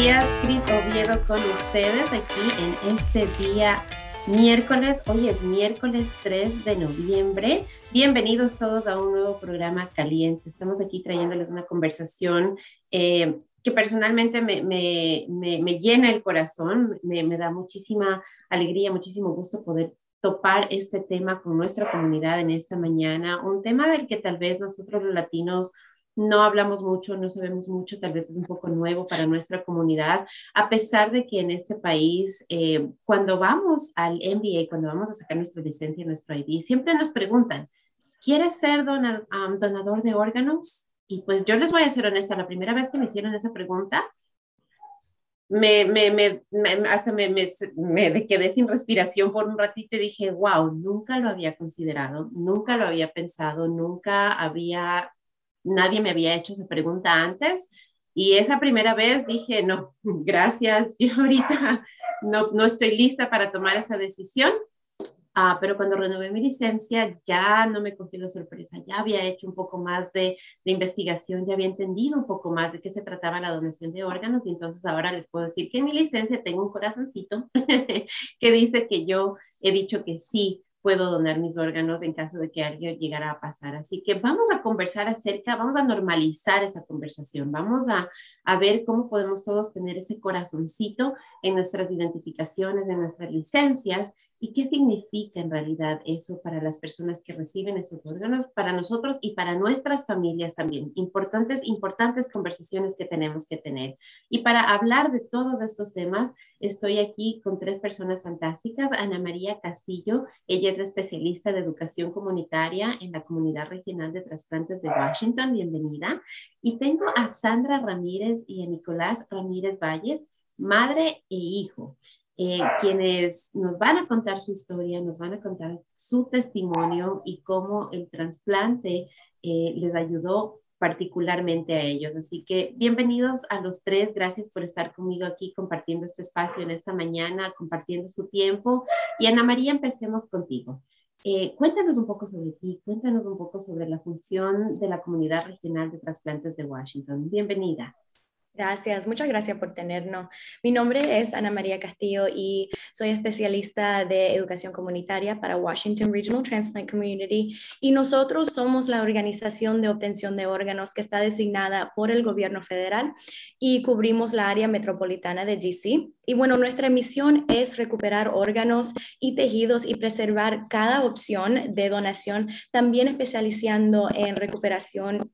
días, Cris Oviedo con ustedes aquí en este día miércoles. Hoy es miércoles 3 de noviembre. Bienvenidos todos a un nuevo programa caliente. Estamos aquí trayéndoles una conversación eh, que personalmente me, me, me, llena el corazón, me, da muchísima alegría, muchísimo gusto poder topar este tema con nuestra comunidad en esta mañana, un tema del que tal vez nosotros los latinos no hablamos mucho, no sabemos mucho, tal vez es un poco nuevo para nuestra comunidad, a pesar de que en este país, eh, cuando vamos al MBA, cuando vamos a sacar nuestra licencia, nuestro ID, siempre nos preguntan, ¿quieres ser donador de órganos? Y pues yo les voy a ser honesta, la primera vez que me hicieron esa pregunta, me, me, me, hasta me, me, quedé sin respiración por un ratito y dije, wow, nunca lo había considerado, nunca lo había pensado, nunca había nadie me había hecho esa pregunta antes. Y esa primera vez dije, no, gracias, yo ahorita no, no estoy lista para tomar esa decisión. Ah, pero cuando renové mi licencia ya no me cogió la sorpresa, ya había hecho un poco más de, de, investigación, ya había entendido un poco más de qué se trataba la donación de órganos y entonces ahora les puedo decir que en mi licencia tengo un corazoncito que dice que yo he dicho que sí puedo donar mis órganos en caso de que algo llegara a pasar. Así que vamos a conversar acerca, vamos a normalizar esa conversación, vamos a, a ver cómo podemos todos tener ese corazoncito en nuestras identificaciones, en nuestras licencias ¿Y qué significa en realidad eso para las personas que reciben esos órganos, para nosotros y para nuestras familias también? Importantes, importantes conversaciones que tenemos que tener. Y para hablar de todos estos temas, estoy aquí con tres personas fantásticas. Ana María Castillo, ella es especialista de educación comunitaria en la Comunidad Regional de Trasplantes de Washington. Bienvenida. Y tengo a Sandra Ramírez y a Nicolás Ramírez Valles, madre e hijo. Eh, quienes nos van a contar su historia, nos van a contar su testimonio y cómo el trasplante eh, les ayudó particularmente a ellos. Así que bienvenidos a los tres. Gracias por estar conmigo aquí compartiendo este espacio en esta mañana, compartiendo su tiempo. Y Ana María, empecemos contigo. Eh, cuéntanos un poco sobre ti, cuéntanos un poco sobre la función de la Comunidad Regional de Trasplantes de Washington. Bienvenida. Gracias, muchas gracias por tenernos. Mi nombre es Ana María Castillo y soy especialista de educación comunitaria para Washington Regional Transplant Community y nosotros somos la organización de obtención de órganos que está designada por el gobierno federal y cubrimos la área metropolitana de GC. Y bueno, nuestra misión es recuperar órganos y tejidos y preservar cada opción de donación, también especializando en recuperación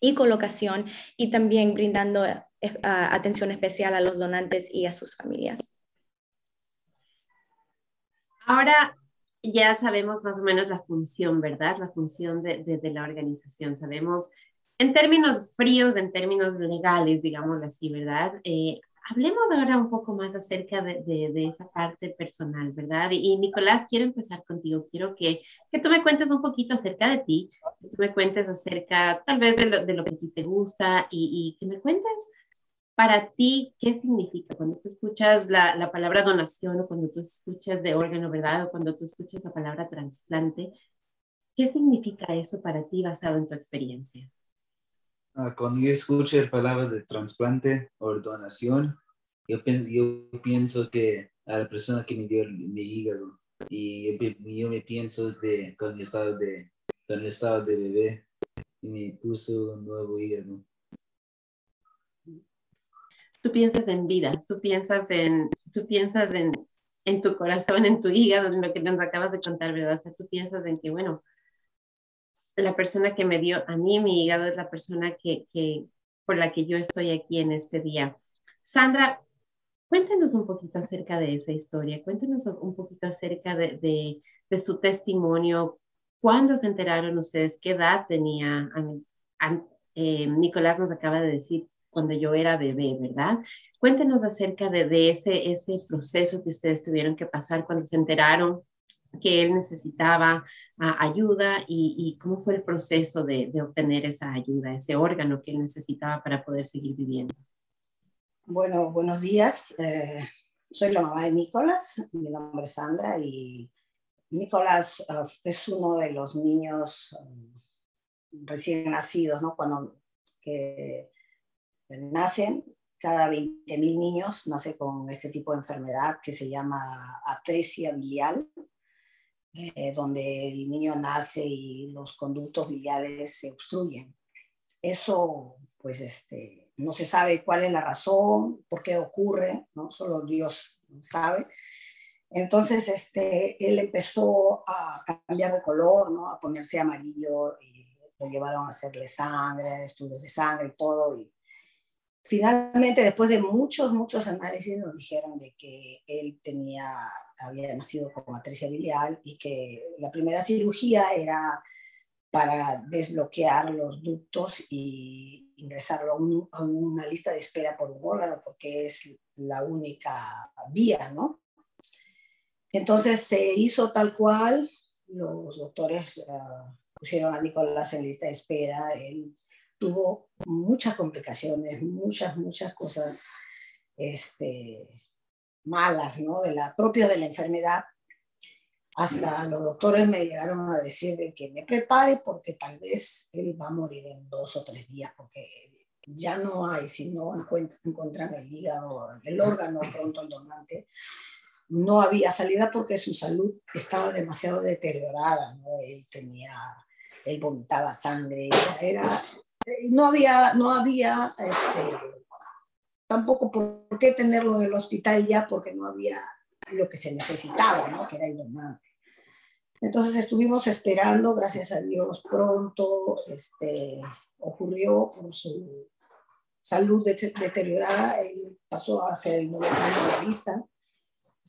y colocación y también brindando eh, atención especial a los donantes y a sus familias. Ahora ya sabemos más o menos la función, ¿verdad? La función de, la organización. Sabemos en términos fríos, en términos legales, digámoslo así, ¿verdad? Eh, Hablemos ahora un poco más acerca de, de, esa parte personal, ¿verdad? Y, Nicolás, quiero empezar contigo. Quiero que, que, tú me cuentes un poquito acerca de ti, que tú me cuentes acerca tal vez de lo, de lo que a ti te gusta y, y, que me cuentes para ti qué significa cuando tú escuchas la, la, palabra donación o cuando tú escuchas de órgano, ¿verdad? O cuando tú escuchas la palabra trasplante. ¿Qué significa eso para ti basado en tu experiencia? Ah, cuando yo escucho la palabra de trasplante o donación, yo, yo pienso que a la persona que me dio mi hígado y yo, me pienso de cuando yo estaba de, cuando estaba de bebé y me puso un nuevo hígado. Tú piensas en vida, tú piensas en, tú piensas en, en tu corazón, en tu hígado, en lo que nos acabas de contar, ¿verdad? O sea, tú piensas en que, bueno, la persona que me dio a mí mi hígado es la persona que, que, por la que yo estoy aquí en este día. Sandra, cuéntanos un poquito acerca de esa historia, cuéntanos un poquito acerca de, su testimonio, cuándo se enteraron ustedes, qué edad tenía. Eh, Nicolás nos acaba de decir cuando yo era bebé, ¿verdad? Cuéntenos acerca de, de, ese, ese proceso que ustedes tuvieron que pasar cuando se enteraron que él necesitaba ah, ayuda y, cómo fue el proceso de, obtener esa ayuda, ese órgano que él necesitaba para poder seguir viviendo. Bueno, buenos días. Eh, soy la mamá de Nicolás, mi nombre es Sandra y Nicolás ah, es uno de los niños um, recién nacidos, ¿no? Cuando nacen cada 20.000 niños nace con este tipo de enfermedad que se llama atresia biliar, eh, donde el niño nace y los conductos biliares se obstruyen. Eso, pues, este, no se sabe cuál es la razón, por qué ocurre, ¿no? Solo Dios sabe. Entonces, este, él empezó a cambiar de color, ¿no? A ponerse amarillo y lo llevaron a hacerle sangre, estudios de sangre y todo. Y finalmente, después de muchos, muchos análisis, nos dijeron de que él tenía, había nacido con matricia biliar y que la primera cirugía era para desbloquear los ductos y ingresarlo a, una lista de espera por un órgano, porque es la única vía, ¿no? Entonces se hizo tal cual, los doctores uh, pusieron a Nicolás en lista de espera, él tuvo muchas complicaciones, muchas, muchas cosas este, malas, ¿no? De la, propia de la enfermedad. Hasta los doctores me llegaron a decir que me prepare porque tal vez él va a morir en dos o tres días porque ya no hay, si no encuentran el hígado, el órgano pronto el donante, no había salida porque su salud estaba demasiado deteriorada, ¿no? Él tenía, él vomitaba sangre, era, no había, no había, este, tampoco por qué tenerlo en el hospital ya porque no había lo que se necesitaba, ¿no? Que era el donante. Entonces estuvimos esperando, gracias a Dios, pronto, este, ocurrió por su salud deteriorada, él pasó a ser el nuevo lista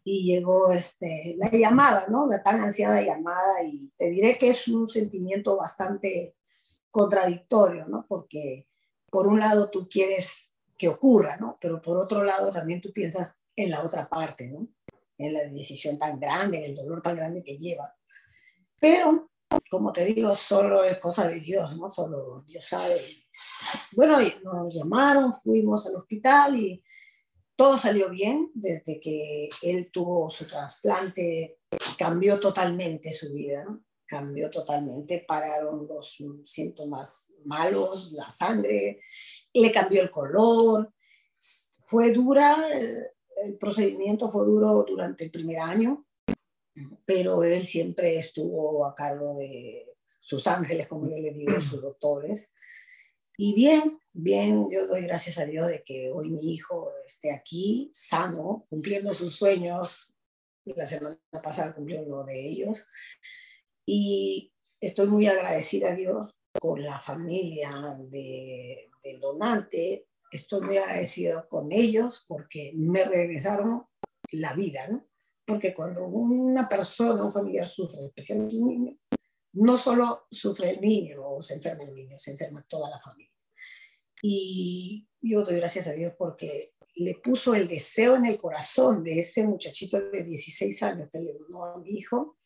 y llegó este, la llamada, ¿no? La tan ansiada llamada y te diré que es un sentimiento bastante contradictorio, ¿no? Porque por un lado tú quieres que ocurra, ¿no? Pero por otro lado también tú piensas en la otra parte, ¿no? En la decisión tan grande, en el dolor tan grande que lleva. Pero, como te digo, solo es cosa de Dios, ¿no? Solo Dios sabe. Bueno, nos llamaron, fuimos al hospital y todo salió bien desde que él tuvo su trasplante, cambió totalmente su vida, cambió totalmente, pararon los síntomas malos, la sangre, le cambió el color, fue dura, el, procedimiento fue duro durante el primer año, pero él siempre estuvo a cargo de sus ángeles, como yo le digo, sus doctores, y bien, bien, yo doy gracias a Dios de que hoy mi hijo esté aquí, sano, cumpliendo sus sueños. La semana pasada cumplió uno de ellos. Y estoy muy agradecida a Dios con la familia de, del donante. Estoy muy agradecida con ellos porque me regresaron la vida, ¿no? Porque cuando una persona, un familiar sufre, especialmente un niño, no solo sufre el niño o se enferma el niño, se enferma toda la familia. Y yo doy gracias a Dios porque le puso el deseo en el corazón de ese muchachito de 16 años que le donó a mi hijo.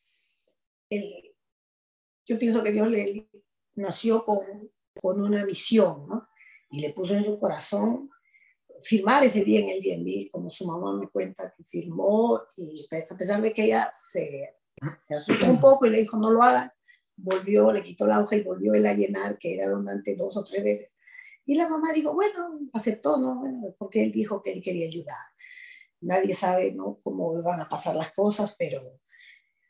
yo pienso que Dios le nació con, con una misión, ¿no? Y le puso en su corazón firmar ese día en el DNB, como su mamá me cuenta que firmó, y a pesar de que ella se, se asustó un poco y le dijo, no lo hagas, volvió, le quitó la hoja y volvió él a llenar, que era donante dos o tres veces. Y la mamá dijo, bueno, aceptó, ¿no? porque él dijo que él quería ayudar. Nadie sabe, ¿no? Cómo van a pasar las cosas, pero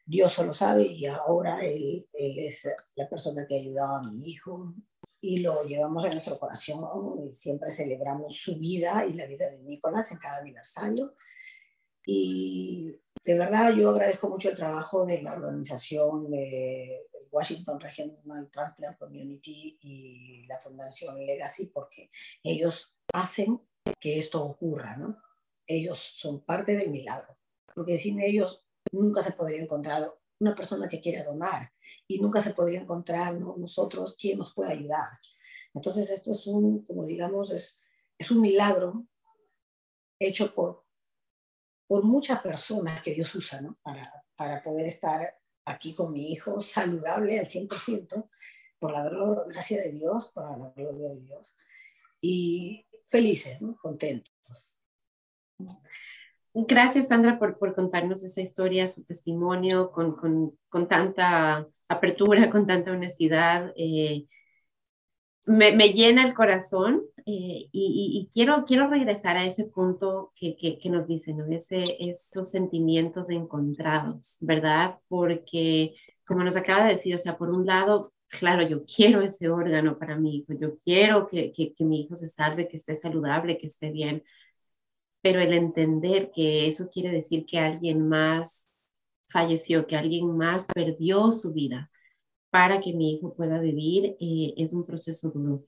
Dios solo sabe y ahora él, él es la persona que ha ayudado a mi hijo y lo llevamos en nuestro corazón y siempre celebramos su vida y la vida de Nicolás en cada aniversario. Y de verdad yo agradezco mucho el trabajo de la organización de Washington Regional Transplant Community y la Fundación Legacy porque ellos hacen que esto ocurra, ¿no? Ellos son parte del milagro, porque sin ellos nunca se podría encontrar una persona que quiera donar y nunca se podría encontrar nosotros quién nos puede ayudar. Entonces esto es un, como digamos, es, es un milagro hecho por, por muchas personas que Dios usa ¿no? para, para poder estar aquí con mi hijo, saludable al 100%, por la gracia de Dios, por la gloria de Dios, y felices, contentos. Gracias, Sandra, por, por contarnos esa historia, su testimonio, con, con, con tanta apertura, con tanta honestidad. Eh, me, llena el corazón eh, y, quiero, quiero regresar a ese punto que, que, nos dicen, ¿no? Ese, esos sentimientos encontrados, ¿verdad? Porque, como nos acaba de decir, o sea, por un lado, claro, yo quiero ese órgano para mi hijo, yo quiero que, que mi hijo se salve, que esté saludable, que esté bien, pero el entender que eso quiere decir que alguien más falleció, que alguien más perdió su vida para que mi hijo pueda vivir, eh, es un proceso duro.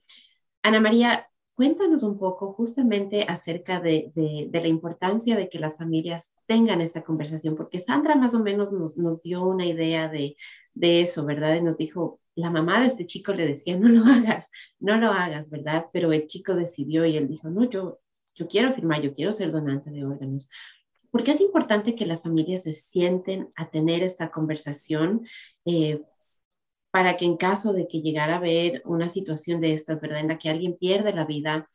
Ana María, cuéntanos un poco justamente acerca de, la importancia de que las familias tengan esta conversación, porque Sandra más o menos nos, nos dio una idea de, de eso, ¿verdad? Y nos dijo, la mamá de este chico le decía, no lo hagas, no lo hagas, ¿verdad? Pero el chico decidió y él dijo, no, yo, yo quiero firmar, yo quiero ser donante de órganos. ¿Por qué es importante que las familias se sienten a tener esta conversación eh, para que en caso de que llegara a haber una situación de estas, ¿verdad? En la que alguien pierde la vida,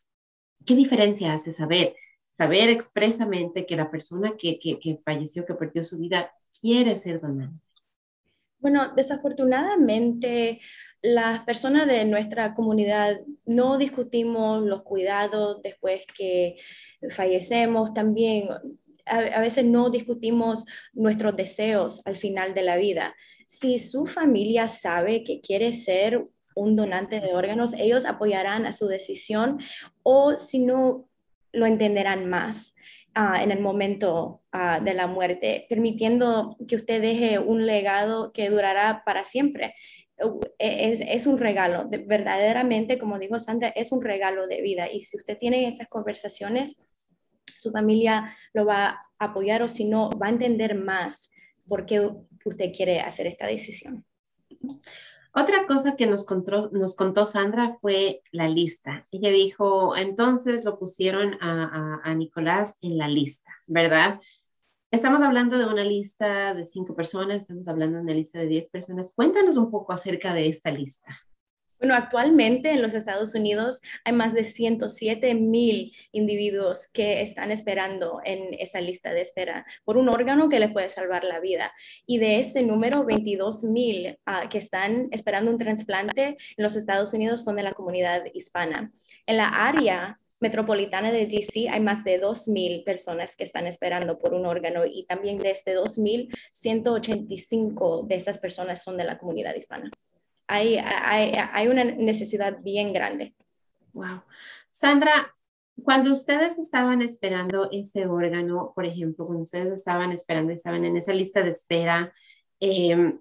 ¿qué diferencia hace saber? Saber expresamente que la persona que, que, que falleció, que perdió su vida, quiere ser donante. Bueno, desafortunadamente las personas de nuestra comunidad no discutimos los cuidados después que fallecemos, también a, veces no discutimos nuestros deseos al final de la vida. Si su familia sabe que quiere ser un donante de órganos, ellos apoyarán a su decisión o si no, lo entenderán más. Ah, en el momento ah, de la muerte, permitiendo que usted deje un legado que durará para siempre. Es, es, un regalo, verdaderamente, como dijo Sandra, es un regalo de vida. Y si usted tiene esas conversaciones, su familia lo va a apoyar o si no, va a entender más por qué usted quiere hacer esta decisión. Otra cosa que nos contó, nos contó Sandra fue la lista. Ella dijo, entonces lo pusieron a, a, Nicolás en la lista, ¿verdad? Estamos hablando de una lista de cinco personas, estamos hablando de una lista de diez personas. Cuéntanos un poco acerca de esta lista. Bueno, actualmente en los Estados Unidos hay más de 107 mil individuos que están esperando en esa lista de espera por un órgano que les puede salvar la vida. Y de este número, 22 mil ah, que están esperando un trasplante en los Estados Unidos son de la comunidad hispana. En la área metropolitana de DC hay más de 2.000 personas que están esperando por un órgano y también de este 2.000, 185 de estas personas son de la comunidad hispana hay, hay, una necesidad bien grande. Wow. Sandra, cuando ustedes estaban esperando ese órgano, por ejemplo, cuando ustedes estaban esperando estaban en esa lista de espera, em,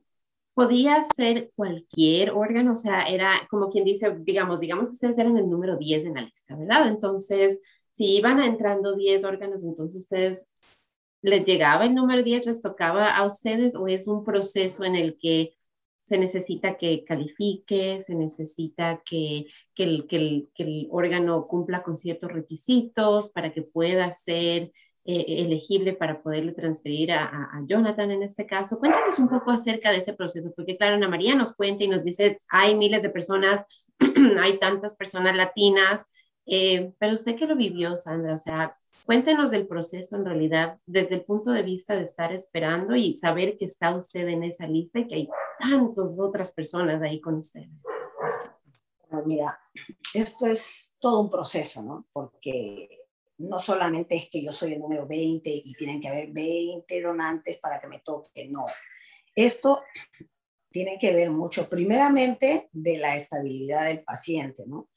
podía ser cualquier órgano, o sea, era como quien dice, digamos, digamos que ustedes eran el número 10 en la lista, ¿verdad? Entonces, si iban entrando 10 órganos, entonces ustedes les llegaba el número 10, les tocaba a ustedes o es un proceso en el que se necesita que califique, se necesita que, que, el, que, el, que, el, órgano cumpla con ciertos requisitos para que pueda ser eh, elegible para poderle transferir a, a, Jonathan en este caso. Cuéntanos un poco acerca de ese proceso, porque claro, Ana María nos cuenta y nos dice, hay miles de personas, hay tantas personas latinas, eh, pero usted que lo vivió, Sandra, o sea, Cuéntenos del proceso en realidad desde el punto de vista de estar esperando y saber que está usted en esa lista y que hay tantas otras personas ahí con ustedes. mira, esto es todo un proceso, ¿no? Porque no solamente es que yo soy el número 20 y tienen que haber 20 donantes para que me toque, no. Esto tiene que ver mucho, primeramente, de la estabilidad del paciente, ¿no?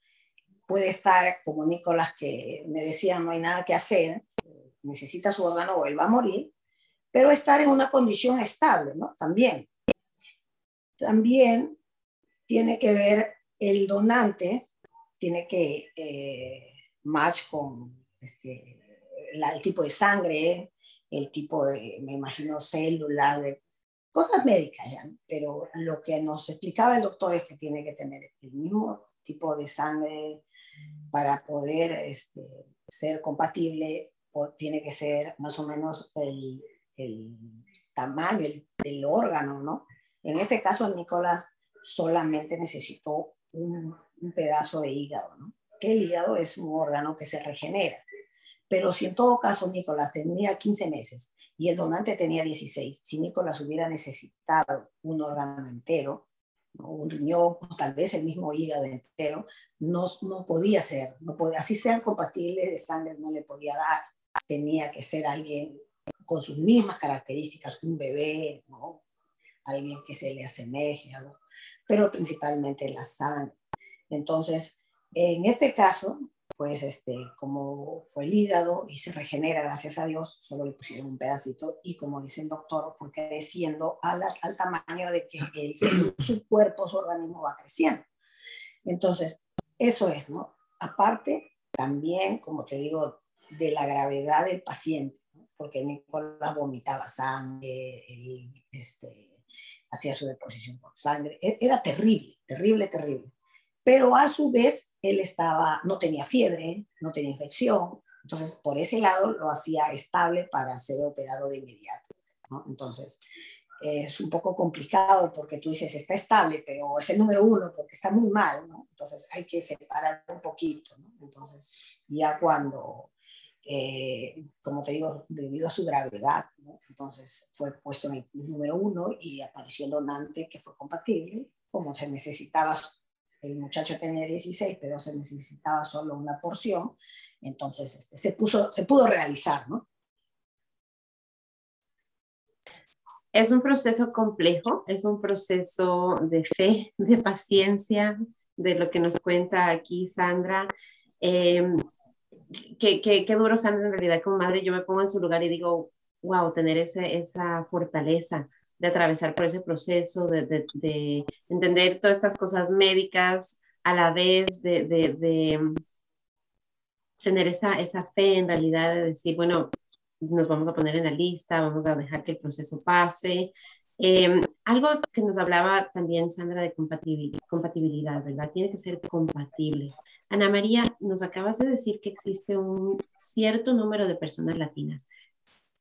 puede estar como Nicolás que me decía no hay nada que hacer, necesita su órgano o él va a morir, pero estar en una condición estable, ¿no? También. También tiene que ver el donante, tiene que eh, match con este, el tipo de sangre, el tipo de, me imagino, células, de cosas médicas, ¿ya? pero lo que nos explicaba el doctor es que tiene que tener el mismo tipo de sangre, para poder este, ser compatible, tiene que ser más o menos el, el tamaño del órgano, ¿no? En este caso, Nicolás solamente necesitó un, un, pedazo de hígado, ¿no? Que el hígado es un órgano que se regenera. Pero si en todo caso Nicolás tenía 15 meses y el donante tenía 16, si Nicolás hubiera necesitado un órgano entero, un riñón tal vez el mismo hígado entero, no, no podía ser, no podía, así sean compatibles de sangre, no le podía dar. Tenía que ser alguien con sus mismas características, un bebé, ¿no? alguien que se le asemeje, pero principalmente la sangre. Entonces, en este caso, pues este, como fue el hígado y se regenera, gracias a Dios, solo le pusieron un pedacito y como dice el doctor, fue creciendo al, al tamaño de que su cuerpo, su organismo va creciendo. Entonces, eso es, ¿no? Aparte, también, como te digo, de la gravedad del paciente, porque Nicolás vomitaba sangre, este, hacía su deposición con sangre, e, era terrible, terrible, terrible pero a su vez él estaba, no tenía fiebre, no tenía infección, entonces por ese lado lo hacía estable para ser operado de inmediato. Entonces es un poco complicado porque tú dices está estable, pero es el número uno porque está muy mal, entonces hay que separar un poquito. Entonces ya cuando, eh, como te digo, debido a su gravedad, entonces fue puesto en el número uno y apareció el donante que fue compatible, como se necesitaba el muchacho tenía 16, pero se necesitaba solo una porción, entonces este, se, puso, se pudo realizar, ¿no? Es un proceso complejo, es un proceso de fe, de paciencia, de lo que nos cuenta aquí Sandra. Eh, qué, duro, Sandra, en realidad como madre, yo me pongo en su lugar y digo, wow, tener ese, esa fortaleza de atravesar por ese proceso, de, de, de, entender todas estas cosas médicas, a la vez de, de tener esa, esa fe en realidad de decir, bueno, nos vamos a poner en la lista, vamos a dejar que el proceso pase. Eh, algo que nos hablaba también Sandra de compatibilidad, ¿verdad? Tiene que ser compatible. Ana María, nos acabas de decir que existe un cierto número de personas latinas.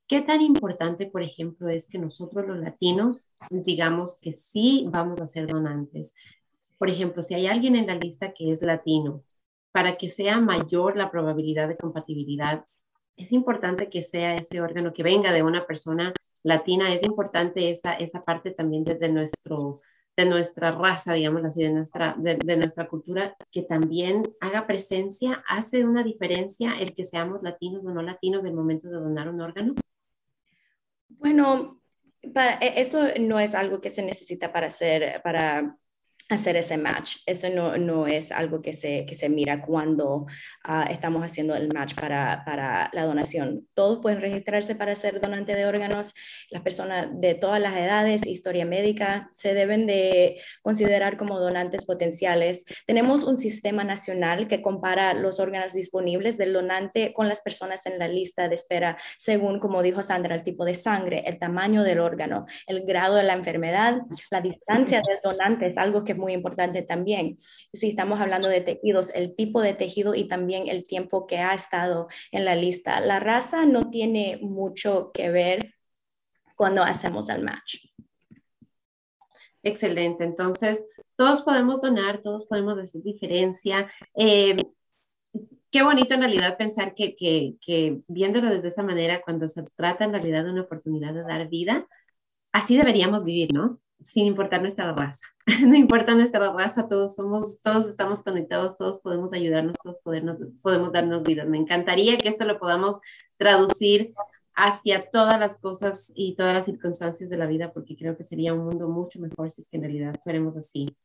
¿Qué tan importante, por ejemplo, es que nosotros los latinos digamos que sí vamos a ser donantes? Por ejemplo, si hay alguien en la lista que es latino, para que sea mayor la probabilidad de compatibilidad, es importante que sea ese órgano que venga de una persona latina, es importante esa, esa parte también desde nuestro, de nuestra raza, digamos así, de nuestra, de, de, nuestra cultura, que también haga presencia, hace una diferencia el que seamos latinos o no latinos en el momento de donar un órgano. Bueno, para, e, eso no es algo que se necesita para hacer, para hacer ese match. Eso no, no es algo que se, que se mira cuando uh, estamos haciendo el match para, para, la donación. Todos pueden registrarse para ser donante de órganos. Las personas de todas las edades, historia médica, se deben de considerar como donantes potenciales. Tenemos un sistema nacional que compara los órganos disponibles del donante con las personas en la lista de espera, según, como dijo Sandra, el tipo de sangre, el tamaño del órgano, el grado de la enfermedad, la distancia del donante es algo que muy importante también. Si estamos hablando de tejidos, el tipo de tejido y también el tiempo que ha estado en la lista. La raza no tiene mucho que ver cuando hacemos el match. Excelente. Entonces, todos podemos donar, todos podemos hacer diferencia. Eh, qué bonito en realidad pensar que, que, que, viéndolo desde esta manera, cuando se trata en realidad de una oportunidad de dar vida, así deberíamos vivir, ¿no? Sin importar nuestra raza. no importa nuestra raza, todos somos, todos estamos conectados, todos podemos ayudarnos, todos podemos, podemos darnos vida. Me encantaría que esto lo podamos traducir hacia todas las cosas y todas las circunstancias de la vida, porque creo que sería un mundo mucho mejor si es que en realidad fuéramos así.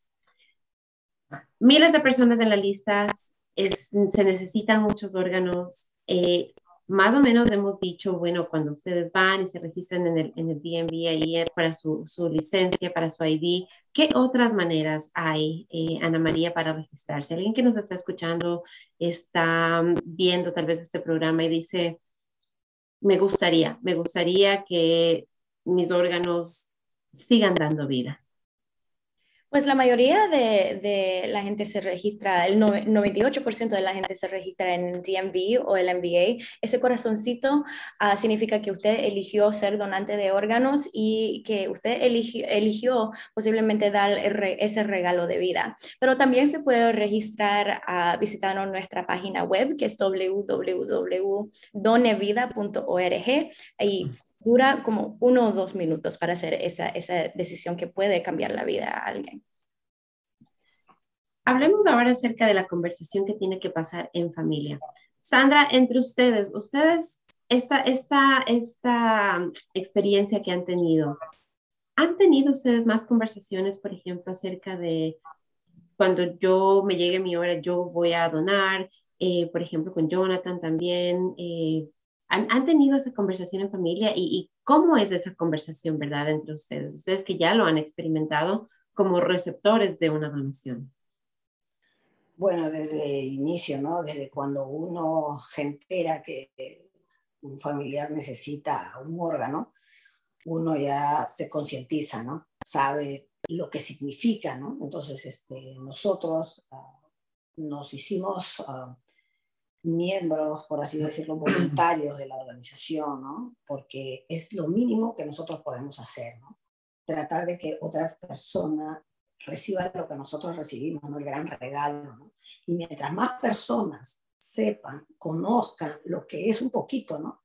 Miles de personas en la lista, se necesitan muchos órganos. Eh, más o menos hemos dicho, bueno, cuando ustedes van y se registran en el, en el DMV ahí para su, su licencia, para su ID, ¿qué otras maneras hay, eh, Ana María, para registrarse? Alguien que nos está escuchando está viendo tal vez este programa y dice, me gustaría, me gustaría que mis órganos sigan dando vida. Pues la mayoría de, la gente se registra, el 98% de la gente se registra en el DMV o el MBA. Ese corazoncito uh, significa que usted eligió ser donante de órganos y que usted eligió, eligió posiblemente dar ese regalo de vida. Pero también se puede registrar uh, visitando nuestra página web que es www.donevida.org y dura como uno o dos minutos para hacer esa, esa decisión que puede cambiar la vida a alguien. hablemos ahora acerca de la conversación que tiene que pasar en familia. Sandra, entre ustedes, ustedes, esta, esta, esta experiencia que han tenido, ¿han tenido ustedes más conversaciones, por ejemplo, acerca de cuando yo me llegue mi hora, yo voy a donar? Eh, por ejemplo, con Jonathan también. Eh, ¿han, tenido esa conversación en familia y, y, cómo es esa conversación, verdad, entre ustedes? Ustedes que ya lo han experimentado como receptores de una donación. Bueno, desde el inicio, ¿no? Desde cuando uno se entera que un familiar necesita un órgano, uno ya se concientiza, ¿no? Sabe lo que significa, ¿no? Entonces, este, nosotros uh, nos hicimos uh, miembros, por así decirlo, voluntarios de la organización, ¿no? Porque es lo mínimo que nosotros podemos hacer, ¿no? Tratar de que otra persona reciba lo que nosotros recibimos, ¿no? El gran regalo, ¿no? Y mientras más personas sepan, conozcan lo que es un poquito, ¿no?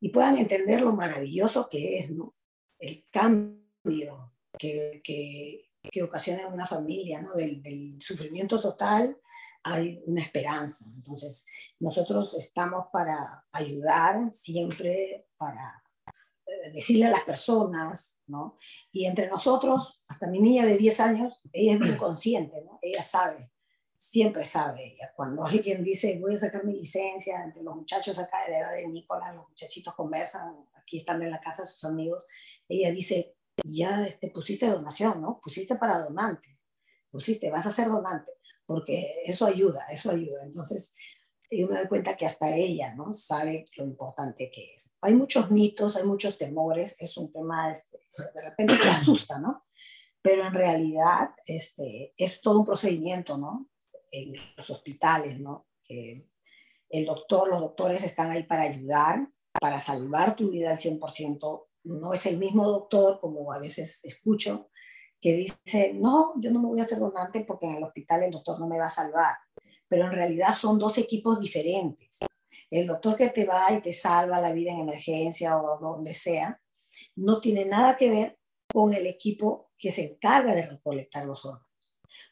Y puedan entender lo maravilloso que es, ¿no? El cambio que, que, que ocasiona una familia, ¿no? Del, del sufrimiento total hay una esperanza. Entonces, nosotros estamos para ayudar siempre, para eh, decirle a las personas, ¿no? Y entre nosotros, hasta mi niña de 10 años, ella es bien consciente, ¿no? Ella sabe, siempre sabe ella. Cuando alguien dice, voy a sacar mi licencia, entre los muchachos acá de la edad de Nicolás, los muchachitos conversan, aquí están en la casa sus amigos, ella dice, ya este, pusiste donación, ¿no? Pusiste para donante, pusiste, vas a ser donante porque eso ayuda, eso ayuda. Entonces, yo me doy cuenta que hasta ella, ¿no? Sabe lo importante que es. Hay muchos mitos, hay muchos temores, es un tema, este, de repente te asusta, ¿no? Pero en realidad este, es todo un procedimiento, ¿no? En los hospitales, ¿no? Que el doctor, los doctores están ahí para ayudar, para salvar tu vida al 100%. No es el mismo doctor, como a veces escucho, que dice, no, yo no me voy a hacer donante porque en el hospital el doctor no me va a salvar. Pero en realidad son dos equipos diferentes. El doctor que te va y te salva la vida en emergencia o donde sea, no tiene nada que ver con el equipo que se encarga de recolectar los órganos.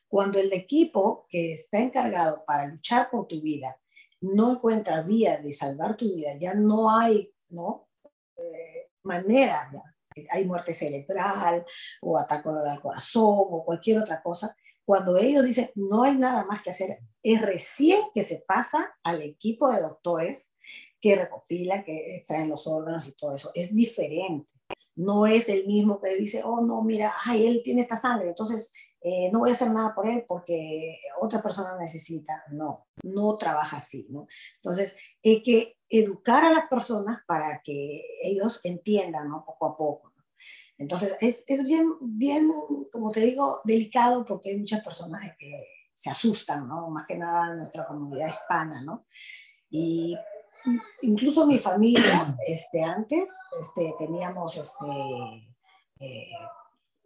Cuando el equipo que está encargado para luchar por tu vida no encuentra vía de salvar tu vida, ya no hay ¿no? Eh, manera hay muerte cerebral o ataque al corazón o cualquier otra cosa, cuando ellos dicen no hay nada más que hacer, es recién que se pasa al equipo de doctores que recopila, que extraen los órganos y todo eso. Es diferente. No es el mismo que dice, oh, no, mira, ay, él tiene esta sangre, entonces eh, no voy a hacer nada por él porque otra persona necesita. No, no trabaja así, ¿no? Entonces, hay que educar a las personas para que ellos entiendan, ¿no? Poco a poco. Entonces, es, es, bien, bien, como te digo, delicado porque hay muchas personas que se asustan, ¿no? Más que nada en nuestra comunidad hispana, ¿no? Y incluso mi familia, este, antes, este, teníamos, este, eh,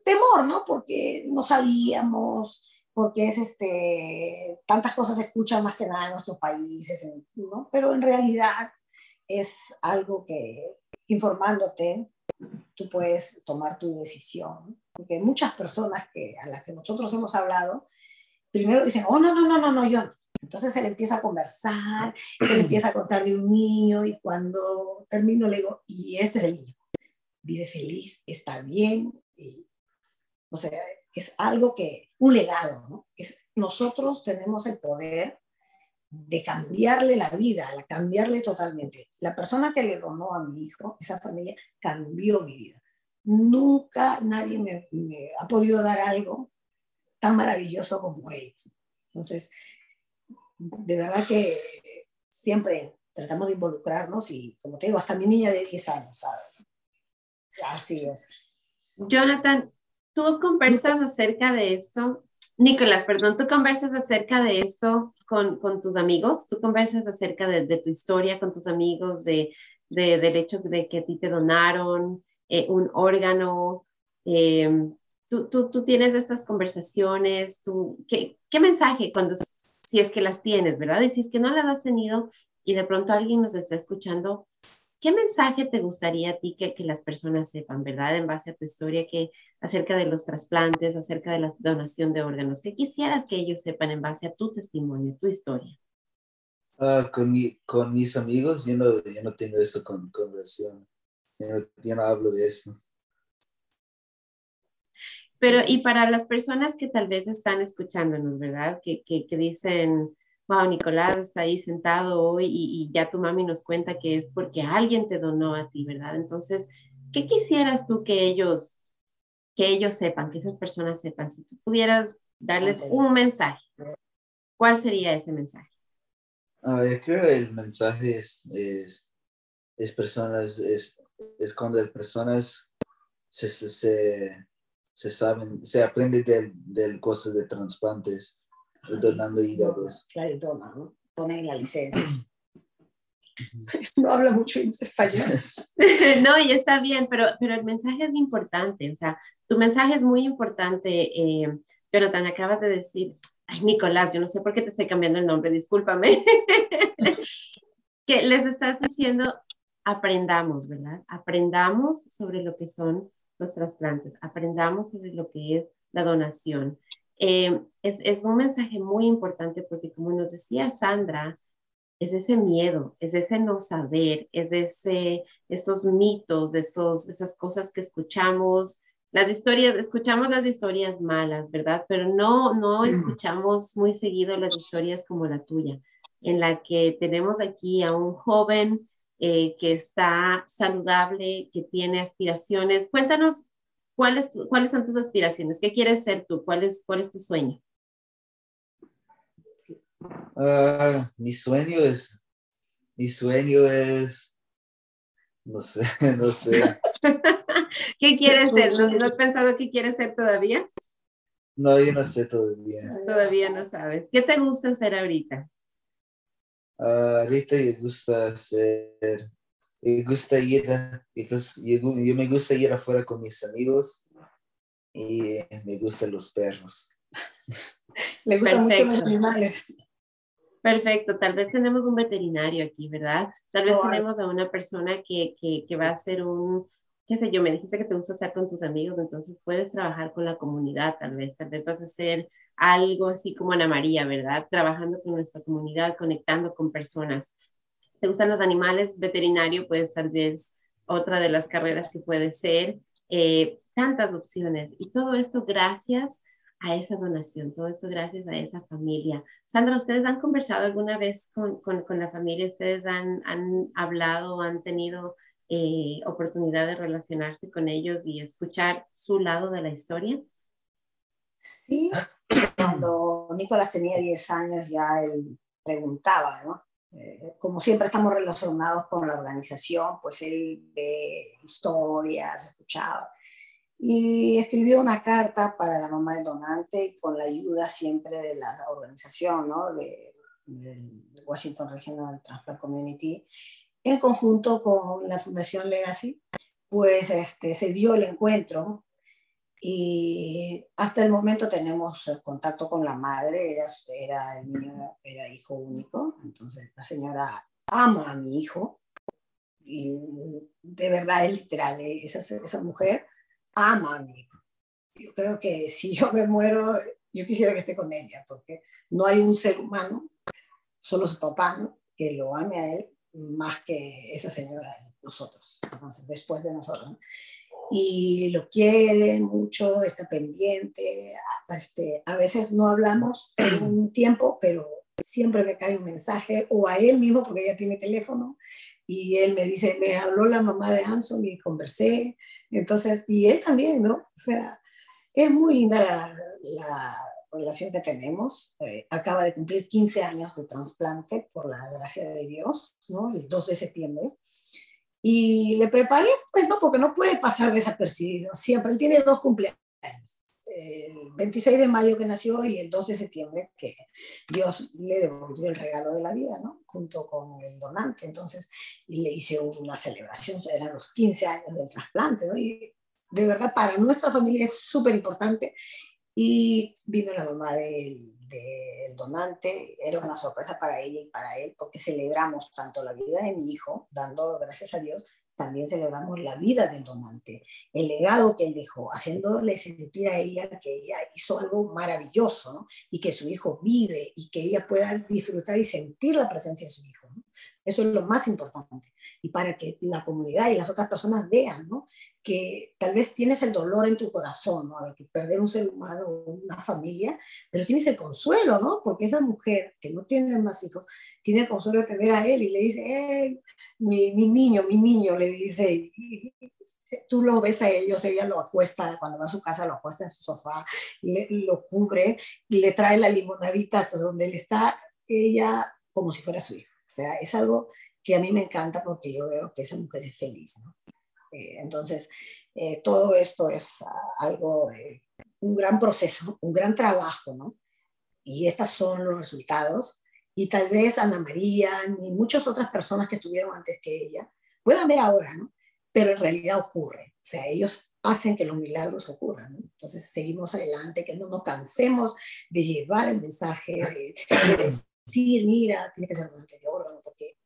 temor, ¿no? Porque no sabíamos, porque es este, tantas cosas se escuchan más que nada en nuestros países, ¿no? Pero en realidad es algo que informándote, tú puedes tomar tu decisión. Porque muchas personas que, a las que nosotros hemos hablado, primero dicen, oh, no, no, no, no, yo. Entonces se le empieza a conversar, se le empieza a contar de un niño y cuando termino le digo, y este es el niño. Vive feliz, está bien, y o sea, es algo que, un legado, ¿no? Es, nosotros tenemos el poder de cambiarle la vida, cambiarle totalmente. La persona que le donó a mi hijo, esa familia, cambió mi vida. Nunca nadie me, me ha podido dar algo tan maravilloso como ellos. Entonces, de verdad que siempre tratamos de involucrarnos y, como te digo, hasta mi niña de 10 años, ¿sabes? Así es. Jonathan, tú conversas acerca de esto, Nicolás, perdón, tú conversas acerca de esto con, con tus amigos, tú conversas acerca de, tu historia con tus amigos, de, de, del hecho de que a ti te donaron eh, un órgano. Eh, tú, tú, tú, tienes estas conversaciones, tú, ¿qué, ¿qué mensaje cuando, si es que las tienes, verdad? Y si es que no las has tenido y de pronto alguien nos está escuchando, ¿qué mensaje te gustaría a ti que, que, las personas sepan, verdad? En base a tu historia, que acerca de los trasplantes, acerca de la donación de órganos, ¿qué quisieras que ellos sepan en base a tu testimonio, tu historia? Uh, con, mi, con mis amigos, yo no, yo no tengo eso con conversión. Yo no, yo no hablo de eso. Pero, y para las personas que tal vez están escuchándonos, ¿verdad? Que, que, que dicen, wow, Nicolás está ahí sentado hoy y, y, ya tu mami nos cuenta que es porque alguien te donó a ti, ¿verdad? Entonces, ¿qué quisieras tú que ellos, que ellos sepan, que esas personas sepan? Si tú pudieras darles un mensaje, ¿cuál sería ese mensaje? Uh, yo creo que el mensaje es, es, es personas, es, es cuando personas se, se, se, se saben, se aprende del, del cosas de trasplantes, donando hígados. Claro, y dona, ¿no? Ponen la licencia. no habla mucho español. no, y está bien, pero, pero el mensaje es importante, o sea, tu mensaje es muy importante. Eh, Jonathan, acabas de decir, ay, Nicolás, yo no sé por qué te estoy cambiando el nombre, discúlpame, que les estás diciendo, aprendamos, ¿verdad? Aprendamos sobre lo que son los trasplantes, aprendamos sobre lo que es la donación. Eh, es, es, un mensaje muy importante porque como nos decía Sandra, es ese miedo, es ese no saber, es ese, esos mitos, esos, esas cosas que escuchamos, las historias, escuchamos las historias malas, ¿verdad? Pero no, no escuchamos muy seguido las historias como la tuya, en la que tenemos aquí a un joven eh, que está saludable, que tiene aspiraciones. Cuéntanos ¿Cuáles, ¿Cuáles son tus aspiraciones? ¿Qué quieres ser tú? ¿Cuál es, cuál es tu sueño? Uh, mi sueño es, mi sueño es, no sé, no sé. ¿Qué quieres ser? ¿No, ¿No, has pensado qué quieres ser todavía? No, yo no sé todavía. Todavía no sabes. ¿Qué te gusta hacer ahorita? Uh, ahorita me gusta hacer me gusta ir, yo, me gusta ir afuera con mis amigos y me gustan los perros. Le gustan mucho los animales. Perfecto, tal vez tenemos un veterinario aquí, ¿verdad? Tal vez oh, tenemos a una persona que, que, que va a ser un, qué sé yo, me dijiste que te gusta estar con tus amigos, entonces puedes trabajar con la comunidad, tal vez, tal vez vas a hacer algo así como Ana María, ¿verdad? Trabajando con nuestra comunidad, conectando con personas te gustan los animales, veterinario pues tal vez otra de las carreras que puede ser, eh, tantas opciones. Y todo esto gracias a esa donación, todo esto gracias a esa familia. Sandra, ¿ustedes han conversado alguna vez con, con, con la familia? ¿Ustedes han, han hablado, han tenido eh, oportunidad de relacionarse con ellos y escuchar su lado de la historia? Sí, cuando Nicolás tenía 10 años ya él preguntaba, ¿no? Eh, como siempre estamos relacionados con la organización, pues él ve historias, escuchaba. Y escribió una carta para la mamá del donante con la ayuda siempre de la organización, ¿no? De, del Washington Regional Transplant Community, en conjunto con la Fundación Legacy, pues este, se dio el encuentro y hasta el momento tenemos contacto con la madre, era, era el niño, era hijo único, entonces la señora ama a mi hijo, y de verdad literal, esa, esa mujer ama a mi hijo. Yo creo que si yo me muero, yo quisiera que esté con ella, porque no hay un ser humano, solo su papá, ¿no? que lo ame a él más que esa señora y nosotros, entonces después de nosotros. ¿no? Y lo quiere mucho, está pendiente. Este, a veces no hablamos en un tiempo, pero siempre me cae un mensaje o a él mismo, porque ella tiene teléfono, y él me dice, me habló la mamá de Anson y conversé. Entonces, y él también, ¿no? O sea, es muy linda la, la relación que tenemos. Eh, acaba de cumplir 15 años de trasplante, por la gracia de Dios, ¿no? El 2 de septiembre. Y le preparé, pues no, porque no puede pasar desapercibido siempre. Él tiene dos cumpleaños. El 26 de mayo que nació y el 2 de septiembre que Dios le devolvió el regalo de la vida, ¿no? Junto con el donante. Entonces, y le hice una celebración, eran los 15 años del trasplante, ¿no? Y de verdad, para nuestra familia es súper importante. Y vino la mamá del del donante era una sorpresa para ella y para él, porque celebramos tanto la vida de mi hijo, dando gracias a Dios, también celebramos la vida del donante, el legado que él dejó, haciéndole sentir a ella que ella hizo algo maravilloso. Y que su hijo vive y que ella pueda disfrutar y sentir la presencia de su hijo. Eso es lo más importante. Y para que la comunidad y las otras personas vean, ¿no? Que tal vez tienes el dolor en tu corazón, ¿no? De perder un ser humano, una familia, pero tienes el consuelo, ¿no? Porque esa mujer que no tiene más hijos, tiene el consuelo de ver a él y le dice, hey, mi, mi niño, mi niño, le dice, tú lo ves a ellos, ella lo acuesta, cuando va a su casa lo acuesta en su sofá, lo cubre, y le trae la limonadita hasta donde él está, ella como si fuera su hija. O sea, es algo que a mí me encanta porque yo veo que esa mujer es feliz. ¿no? Eh, entonces, eh, todo esto es algo, un gran proceso, un gran trabajo, ¿no? Y estos son los resultados. Y tal vez Ana María ni muchas otras personas que estuvieron antes que ella puedan ver ahora, ¿no? Pero en realidad ocurre. O sea, ellos hacen que los milagros ocurran. ¿no? Entonces, seguimos adelante, que no nos cansemos de llevar el mensaje, de, de decir, mira, tiene que ser un anterior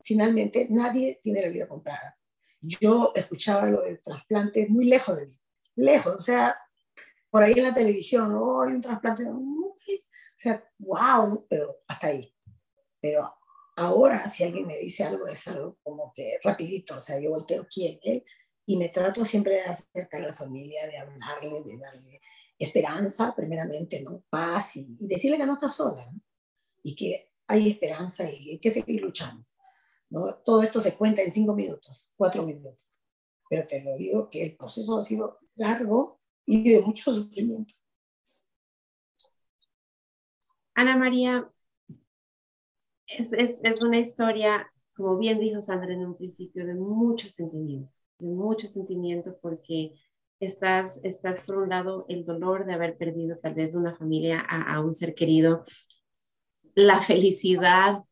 finalmente nadie tiene la vida comprada. Yo escuchaba lo del trasplante muy lejos de mí, lejos, o sea, por ahí en la televisión, oh, hay un trasplante, o sea, wow, pero hasta ahí. Pero ahora, si alguien me dice algo, es algo como que rapidito, o sea, yo volteo quién, él, y me trato siempre de acercar a la familia, de hablarle, de darle esperanza, primeramente, ¿no? Paz y, y decirle que no está sola, ¿no? Y que hay esperanza y hay que seguir luchando. Todo esto se cuenta en cinco minutos, cuatro minutos. Pero te lo digo que el proceso ha sido largo y de mucho sufrimiento. Ana María, es, es, es una historia, como bien dijo Sandra en un principio, de mucho sentimiento, de mucho sentimiento porque estás, estás por un lado el dolor de haber perdido tal vez una familia a un ser querido la felicidad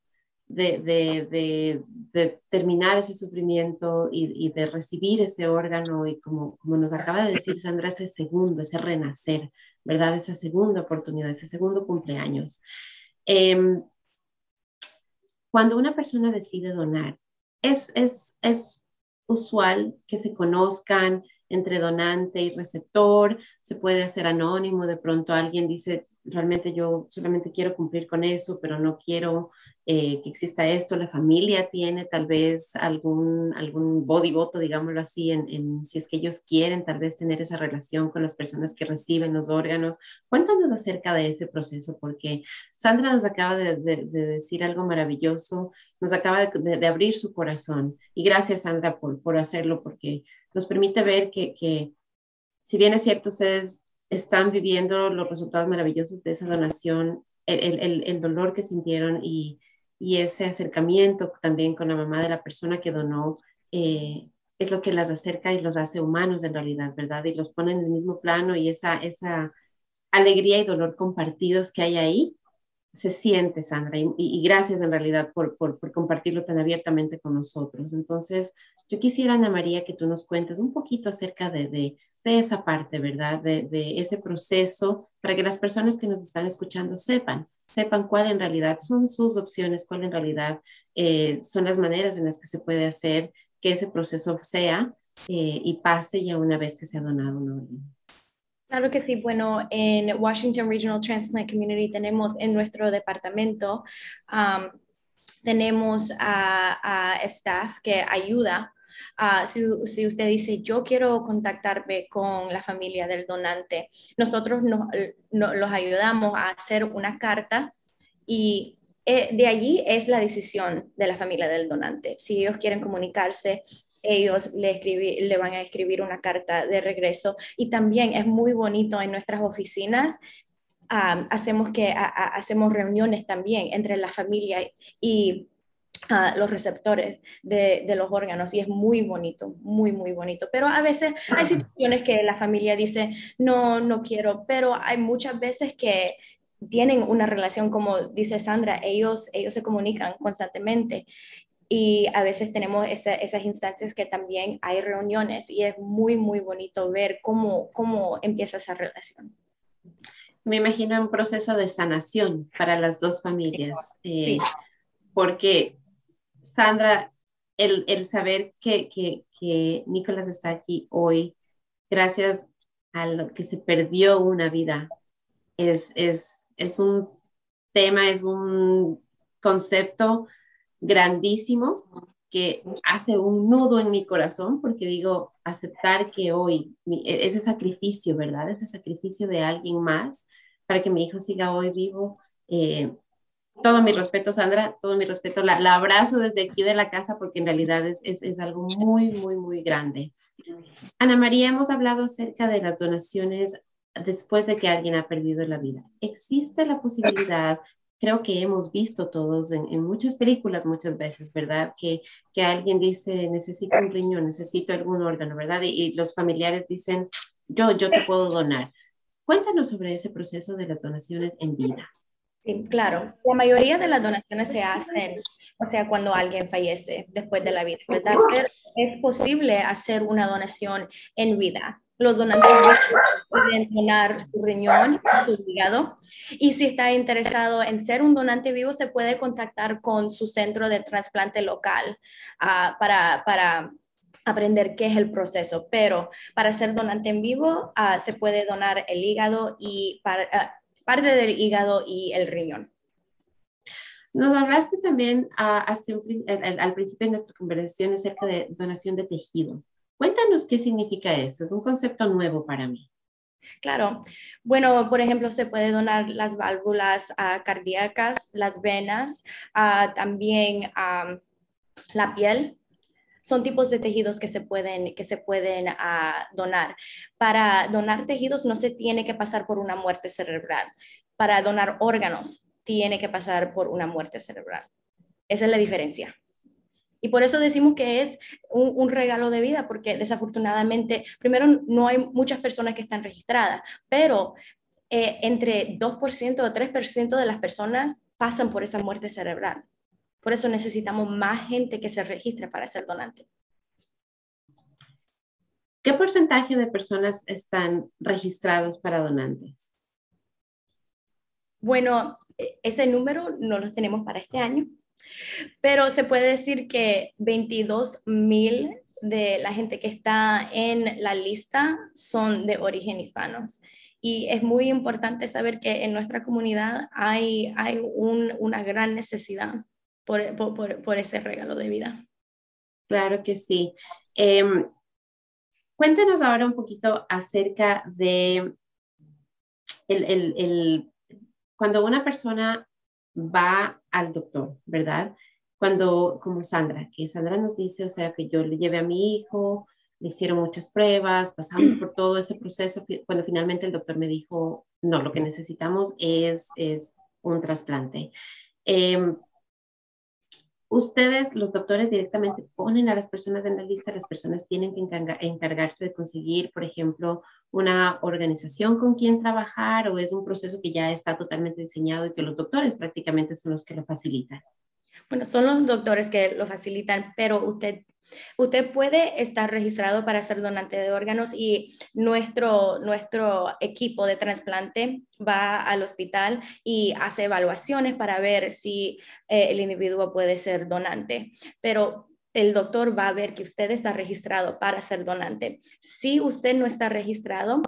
de, de, de, terminar ese sufrimiento y, y, de recibir ese órgano y como, como nos acaba de decir Sandra, ese segundo, ese renacer, ¿verdad? Esa segunda oportunidad, ese segundo cumpleaños. Eh, cuando una persona decide donar, es, es, es usual que se conozcan entre donante y receptor, se puede hacer anónimo, de pronto alguien dice, realmente yo solamente quiero cumplir con eso, pero no quiero eh, que exista esto. La familia tiene tal vez algún, algún voto, digámoslo así, en, en, si es que ellos quieren tal vez tener esa relación con las personas que reciben los órganos. Cuéntanos acerca de ese proceso, porque Sandra nos acaba de, de, de decir algo maravilloso, nos acaba de, abrir su corazón. Y gracias, Sandra, por, por hacerlo, porque nos permite ver que, que si bien es cierto, ustedes están viviendo los resultados maravillosos de esa donación, el, el, el dolor que sintieron y, y, ese acercamiento también con la mamá de la persona que donó, eh, es lo que las acerca y los hace humanos en realidad, ¿verdad? Y los pone en el mismo plano y esa, esa alegría y dolor compartidos que hay ahí, se siente, Sandra, y, gracias en realidad por, por, compartirlo tan abiertamente con nosotros. Entonces, yo quisiera, Ana María, que tú nos cuentes un poquito acerca de, de, esa parte, ¿verdad? De, ese proceso para que las personas que nos están escuchando sepan, sepan cuál en realidad son sus opciones, cuál en realidad eh, son las maneras en las que se puede hacer que ese proceso sea eh, y pase ya una vez que se ha donado un órgano. Claro que sí. Bueno, en Washington Regional Transplant Community tenemos en nuestro departamento, tenemos a, a, staff que ayuda. Uh, si, si, usted dice, yo quiero contactarme con la familia del donante, nosotros nos, nos los ayudamos a hacer una carta y eh, de allí es la decisión de la familia del donante. Si ellos quieren comunicarse ellos le, escribí, le van a escribir una carta de regreso. Y también es muy bonito en nuestras oficinas. Um, hacemos, que, hacemos reuniones también entre la familia y uh, los receptores de, de, los órganos y es muy bonito, muy, muy bonito. Pero a veces hay situaciones que la familia dice, no, no quiero, pero hay muchas veces que tienen una relación, como dice Sandra, ellos, ellos se comunican constantemente y a veces tenemos esa, esas instancias que también hay reuniones y es muy, muy bonito ver cómo, cómo empieza esa relación. me imagino un proceso de sanación para las dos familias, eh, porque Sandra, el, el saber que, que, que, Nicolás está aquí hoy, gracias a lo que se perdió una vida, es, es, es un tema, es un concepto grandísimo que hace un nudo en mi corazón porque digo, aceptar que hoy, e, ese sacrificio, ¿verdad? Ese sacrificio de alguien más para que mi hijo siga hoy vivo. Eh, todo mi respeto, Sandra, todo mi respeto. La, abrazo desde aquí de la casa porque en realidad es, es, es, algo muy, muy, muy grande. Ana María, hemos hablado acerca de las donaciones después de que alguien ha perdido la vida. ¿Existe la posibilidad creo que hemos visto todos en, muchas películas muchas veces, ¿verdad? Que, que alguien dice, necesito un riñón, necesito algún órgano, ¿verdad? Y, los familiares dicen, yo, yo te puedo donar. Cuéntanos sobre ese proceso de las donaciones en vida. Claro. La mayoría de las donaciones se hacen, o sea, cuando alguien fallece después de la vida, es posible hacer una donación en vida. Los donantes pueden donar su riñón, su hígado. Y si está interesado en ser un donante vivo, se puede contactar con su centro de trasplante local uh, para, aprender qué es el proceso. Pero para ser donante en vivo, uh, se puede donar el hígado y para, uh, parte del hígado y el riñón. Nos hablaste también hace al principio de nuestra conversación acerca de donación de tejido. Cuéntanos qué significa eso. Es un concepto nuevo para mí. Claro. Bueno, por ejemplo, se puede donar las válvulas uh, cardíacas, las venas, uh, también uh, la piel. Son tipos de tejidos que se pueden, que se pueden donar. Para donar tejidos no se tiene que pasar por una muerte cerebral. Para donar órganos tiene que pasar por una muerte cerebral. Esa es la diferencia. Y por eso decimos que es un, regalo de vida, porque desafortunadamente, primero, no hay muchas personas que están registradas, pero eh, entre 2% o 3% de las personas pasan por esa muerte cerebral. Por eso necesitamos más gente que se registre para ser donante. ¿Qué porcentaje de personas están registrados para donantes? Bueno, e, ese número no lo tenemos para este año, pero se puede decir que 22 mil de la gente que está en la lista son de origen hispanos. Y es muy importante saber que en nuestra comunidad hay, hay una gran necesidad por, por, por, ese regalo de vida. Claro que sí. Em, cuéntenos ahora un poquito acerca de el, el, el, cuando una persona va al doctor, ¿verdad? Cuando, como Sandra, que Sandra nos dice, o sea, que yo le llevé a mi hijo, le hicieron muchas pruebas, pasamos por todo ese proceso, cuando finalmente el doctor me dijo, no, lo que necesitamos es, es un trasplante. Eh, ustedes, los doctores, directamente ponen a las personas en la lista, las personas tienen que encargarse de conseguir, por ejemplo, una organización con quien trabajar o es un proceso que ya está totalmente diseñado y que los doctores prácticamente son los que lo facilitan. Bueno, son los doctores que lo facilitan, pero usted Usted puede estar registrado para ser donante de órganos y nuestro, nuestro equipo de trasplante va al hospital y hace evaluaciones para ver si eh, el individuo puede ser donante. Pero el doctor va a ver que usted está registrado para ser donante. Si usted no está registrado,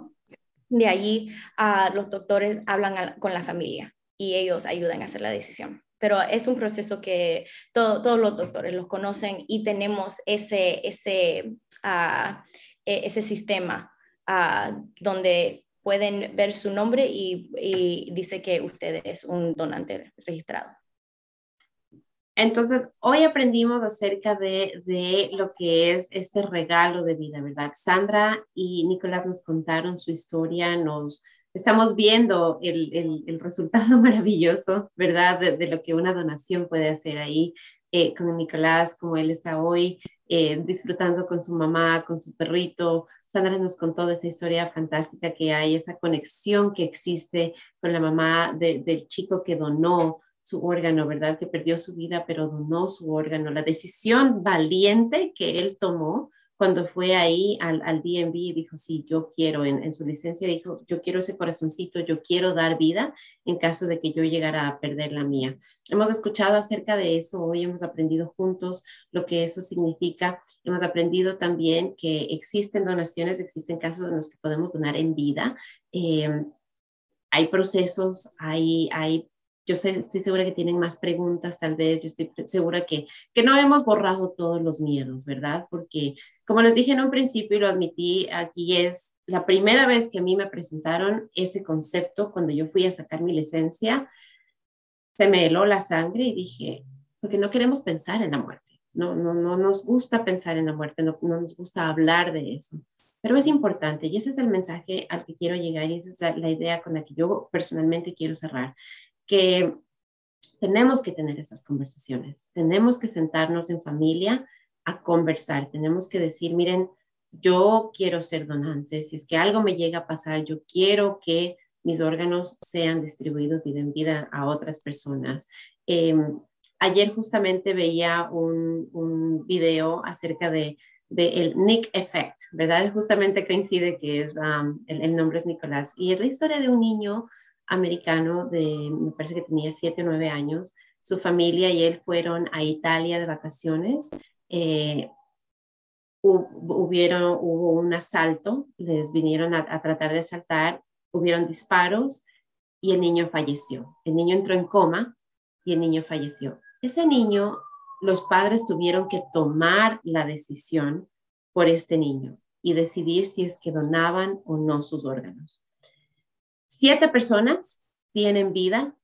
de allí uh, los doctores hablan con la familia y ellos ayudan a hacer la decisión pero es un proceso que todos los doctores los conocen y tenemos ese, ese, uh, ese sistema uh, donde pueden ver su nombre y, dice que usted es un donante registrado. Entonces, hoy aprendimos acerca de, de, lo que es este regalo de vida, ¿verdad? Sandra y Nicolás nos contaron su historia, nos, estamos viendo el, el, resultado maravilloso, ¿verdad? De, lo que una donación puede hacer ahí eh, con Nicolás, como él está hoy, eh, disfrutando con su mamá, con su perrito. Sandra nos contó de esa historia fantástica que hay, esa conexión que existe con la mamá del chico que donó su órgano, ¿verdad? Que perdió su vida, pero donó su órgano. La decisión valiente que él tomó cuando fue ahí al, al DMV y dijo, sí, yo quiero, en, en, su licencia dijo, yo quiero ese corazoncito, yo quiero dar vida en caso de que yo llegara a perder la mía. Hemos escuchado acerca de eso, hoy hemos aprendido juntos lo que eso significa. Hemos aprendido también que existen donaciones, existen casos en los que podemos donar en vida. Eh, hay procesos, hay, hay yo sé, estoy segura que tienen más preguntas, tal vez, yo estoy segura que, que no hemos borrado todos los miedos, ¿verdad? Porque, como les dije en un principio y lo admití, aquí es la primera vez que a mí me presentaron ese concepto cuando yo fui a sacar mi licencia, se me heló la sangre y dije, porque no queremos pensar en la muerte, no, no, no nos gusta pensar en la muerte, no, no nos gusta hablar de eso. Pero es importante y ese es el mensaje al que quiero llegar y esa es la, la idea con la que yo personalmente quiero cerrar que tenemos que tener esas conversaciones, tenemos que sentarnos en familia a conversar, tenemos que decir, miren, yo quiero ser donante, si es que algo me llega a pasar, yo quiero que mis órganos sean distribuidos y den vida a otras personas. Em, ayer justamente veía un, un video acerca de, el Nick Effect, ¿verdad? Justamente coincide que es, um, el, el, nombre es Nicolás, y es la historia de un niño americano de, me parece que tenía siete o nueve años. Su familia y él fueron a Italia de vacaciones. Eh, hubieron, hubo un asalto, les vinieron a, tratar de asaltar, hubieron disparos y el niño falleció. El niño entró en coma y el niño falleció. Ese niño, los padres tuvieron que tomar la decisión por este niño y decidir si es que donaban o no sus órganos. Siete personas tienen vida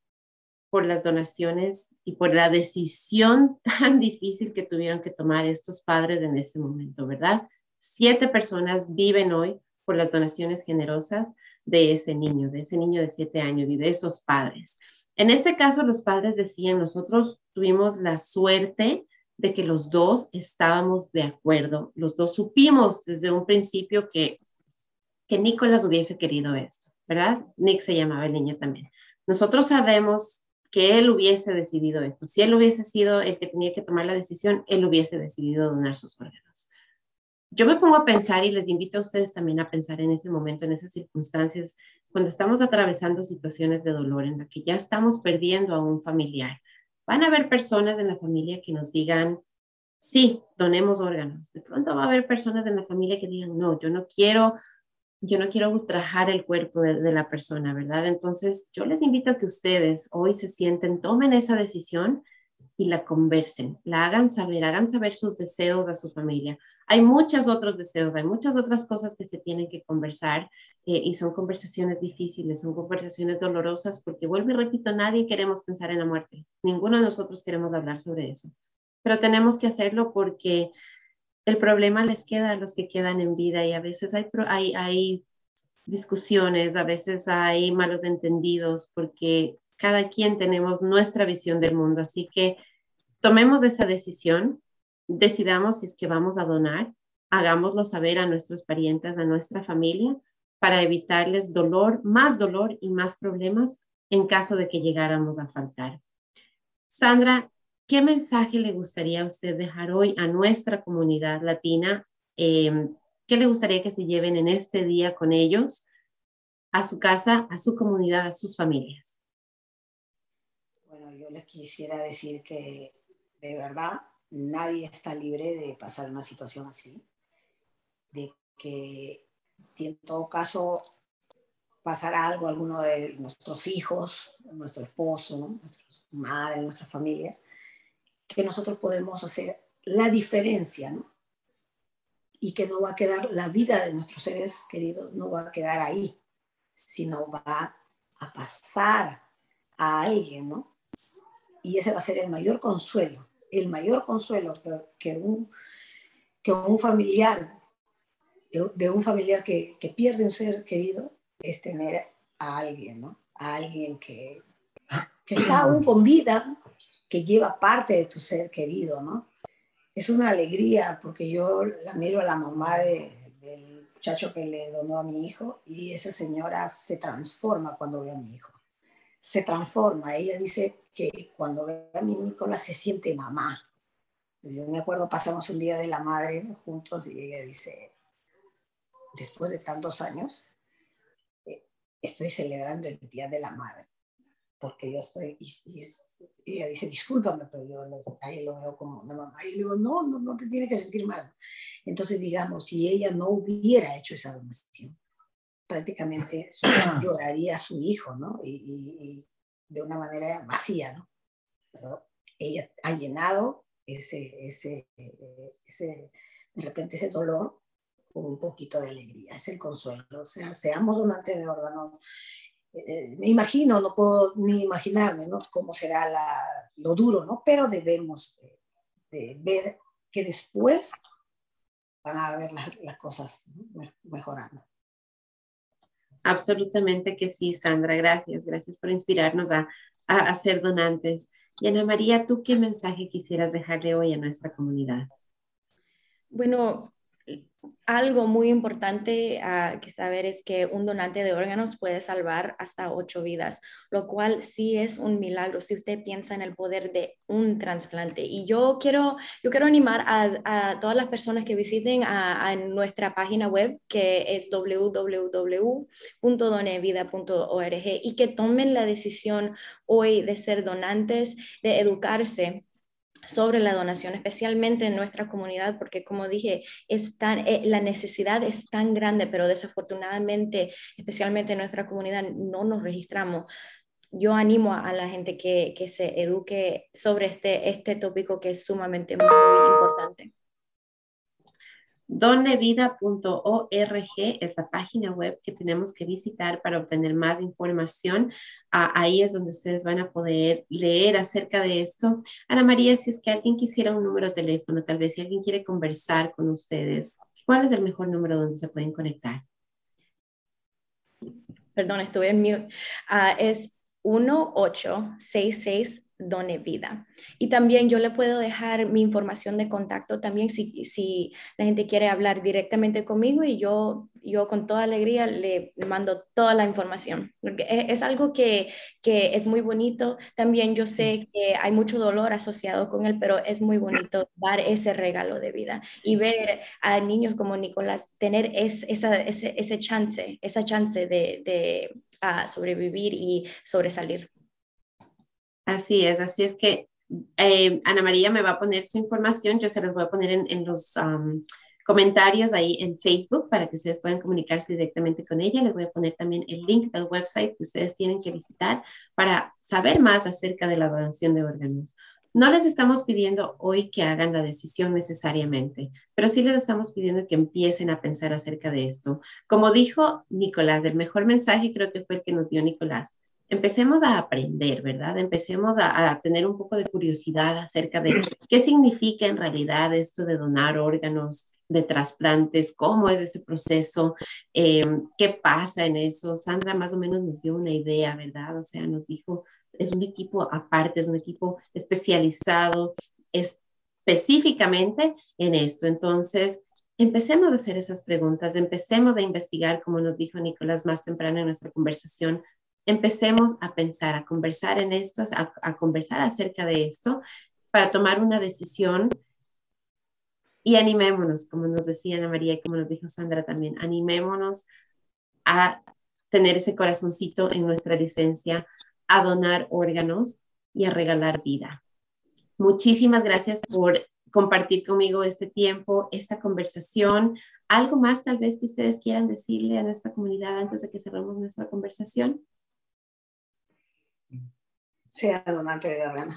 por las donaciones y por la decisión tan difícil que tuvieron que tomar estos padres en ese momento, ¿verdad? Siete personas viven hoy por las donaciones generosas de ese niño, de ese niño de siete años y de esos padres. En este caso, los padres decían, nosotros tuvimos la suerte de que los dos estábamos de acuerdo, los dos supimos desde un principio que, que Nicolás hubiese querido esto. ¿Verdad? Nick se llamaba el niño también. Nosotros sabemos que él hubiese decidido esto. Si él hubiese sido el que tenía que tomar la decisión, él hubiese decidido donar sus órganos. Yo me pongo a pensar y les invito a ustedes también a pensar en ese momento, en esas circunstancias, cuando estamos atravesando situaciones de dolor en la que ya estamos perdiendo a un familiar. Van a haber personas en la familia que nos digan, sí, donemos órganos. De pronto va a haber personas en la familia que digan, no, yo no quiero yo no quiero ultrajar el cuerpo de, la persona, ¿verdad? Entonces, yo les invito a que ustedes hoy se sienten, tomen esa decisión y la conversen, la hagan saber, hagan saber sus deseos a su familia. Hay muchos otros deseos, hay muchas otras cosas que se tienen que conversar eh, y son conversaciones difíciles, son conversaciones dolorosas porque vuelvo y repito, nadie queremos pensar en la muerte, ninguno de nosotros queremos hablar sobre eso, pero tenemos que hacerlo porque el problema les queda a los que quedan en vida y a veces hay, hay, discusiones, a veces hay malos entendidos porque cada quien tenemos nuestra visión del mundo. Así que tomemos esa decisión, decidamos si es que vamos a donar, hagámoslo saber a nuestros parientes, a nuestra familia, para evitarles dolor, más dolor y más problemas en caso de que llegáramos a faltar. Sandra, ¿Qué mensaje le gustaría a usted dejar hoy a nuestra comunidad latina? Em, ¿Qué le gustaría que se lleven en este día con ellos, a su casa, a su comunidad, a sus familias? Bueno, yo les quisiera decir que de verdad nadie está libre de pasar una situación así, de que si en todo caso pasara algo a alguno de nuestros hijos, nuestro esposo, ¿no? nuestras madres, nuestras familias, que nosotros podemos hacer la diferencia, ¿no? Y que no va a quedar, la vida de nuestros seres queridos no va a quedar ahí, sino va a pasar a alguien, ¿no? Y ese va a ser el mayor consuelo, el mayor consuelo que, un, que un familiar, de, un familiar que, que, pierde un ser querido, es tener a alguien, ¿no? A alguien que, que está aún con vida, que lleva parte de tu ser querido, ¿no? Es una alegría porque yo la miro a la mamá del muchacho que le donó a mi hijo y esa señora se transforma cuando ve a mi hijo. Se transforma. Ella dice que cuando ve a mi Nicolás se siente mamá. Yo me acuerdo, pasamos un día de la madre juntos y ella dice, después de tantos años, eh, estoy celebrando el Día de la Madre, porque yo estoy, y, ella dice, discúlpame, pero yo ahí lo veo como una mamá. Y le digo, no, no, no te tiene que sentir mal. Entonces, digamos, si ella no hubiera hecho esa donación, prácticamente lloraría a su hijo, ¿no? Y, y, de una manera vacía, ¿no? Pero ella ha llenado ese, ese, ese, de repente ese dolor con un poquito de alegría, es el consuelo. O sea, seamos donantes de órganos. Eh, me imagino, no puedo ni imaginarme ¿no? cómo será la, lo duro, ¿no? Pero debemos de, ver que después van a ver las, las cosas mejorando. Absolutamente que sí, Sandra. Gracias. Gracias por inspirarnos a, a, ser donantes. Y Ana María, ¿tú qué mensaje quisieras dejarle hoy a nuestra comunidad? Bueno, algo muy importante uh, que saber es que un donante de órganos puede salvar hasta ocho vidas, lo cual sí es un milagro si usted piensa en el poder de un trasplante. Y yo quiero, yo quiero animar a, todas las personas que visiten a, a, nuestra página web, que es www.donevida.org, y que tomen la decisión hoy de ser donantes, de educarse sobre la donación, especialmente en nuestra comunidad, porque como dije, es eh, la necesidad es tan grande, pero desafortunadamente, especialmente en nuestra comunidad, no nos registramos. Yo animo a, la gente que, que, se eduque sobre este, este tópico que es sumamente muy importante. Donevida.org es la página web que tenemos que visitar para obtener más información. Ah, ahí es donde ustedes van a poder leer acerca de esto. Ana María, si es que alguien quisiera un número de teléfono, tal vez si alguien quiere conversar con ustedes, ¿cuál es el mejor número donde se pueden conectar? Perdón, estuve en mute. Uh, es 1866 Done Vida. Y también yo le puedo dejar mi información de contacto también si, si la gente quiere hablar directamente conmigo y yo, yo con toda alegría le mando toda la información. E, es, algo que, que, es muy bonito. También yo sé que hay mucho dolor asociado con él, pero es muy bonito dar ese regalo de vida y ver a niños como Nicolás tener es, esa, ese, ese chance, esa chance de, de uh, sobrevivir y sobresalir. Así es, así es que eh, Ana María me va a poner su información, yo se las voy a poner en, los comentarios ahí en Facebook para que ustedes puedan comunicarse directamente con ella. Les voy a poner también el link del website que ustedes tienen que visitar para saber más acerca de la donación de órganos. No les estamos pidiendo hoy que hagan la decisión necesariamente, pero sí les estamos pidiendo que empiecen a pensar acerca de esto. Como dijo Nicolás, el mejor mensaje creo que fue el que nos dio Nicolás empecemos a aprender, ¿verdad? Empecemos a, tener un poco de curiosidad acerca de qué significa en realidad esto de donar órganos, de trasplantes, cómo es ese proceso, eh, qué pasa en eso. Sandra más o menos nos dio una idea, ¿verdad? O sea, nos dijo, es un equipo aparte, es un equipo especializado específicamente en esto. Entonces, empecemos a hacer esas preguntas, empecemos a investigar, como nos dijo Nicolás más temprano en nuestra conversación, empecemos a pensar, a conversar en esto, a, conversar acerca de esto para tomar una decisión y animémonos, como nos decía Ana María y como nos dijo Sandra también, animémonos a tener ese corazoncito en nuestra licencia, a donar órganos y a regalar vida. Muchísimas gracias por compartir conmigo este tiempo, esta conversación. ¿Algo más tal vez que ustedes quieran decirle a nuestra comunidad antes de que cerremos nuestra conversación? Sea donante de órganos.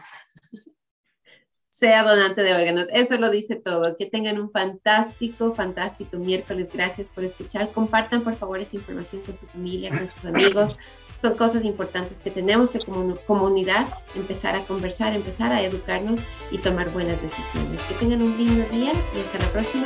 Sea donante de órganos. Eso lo dice todo. Que tengan un fantástico, fantástico miércoles. Gracias por escuchar. Compartan, por favor, esa información con su familia, con sus amigos. Son cosas importantes que tenemos que como comunidad empezar a conversar, empezar a educarnos y tomar buenas decisiones. Que tengan un lindo día y hasta la próxima.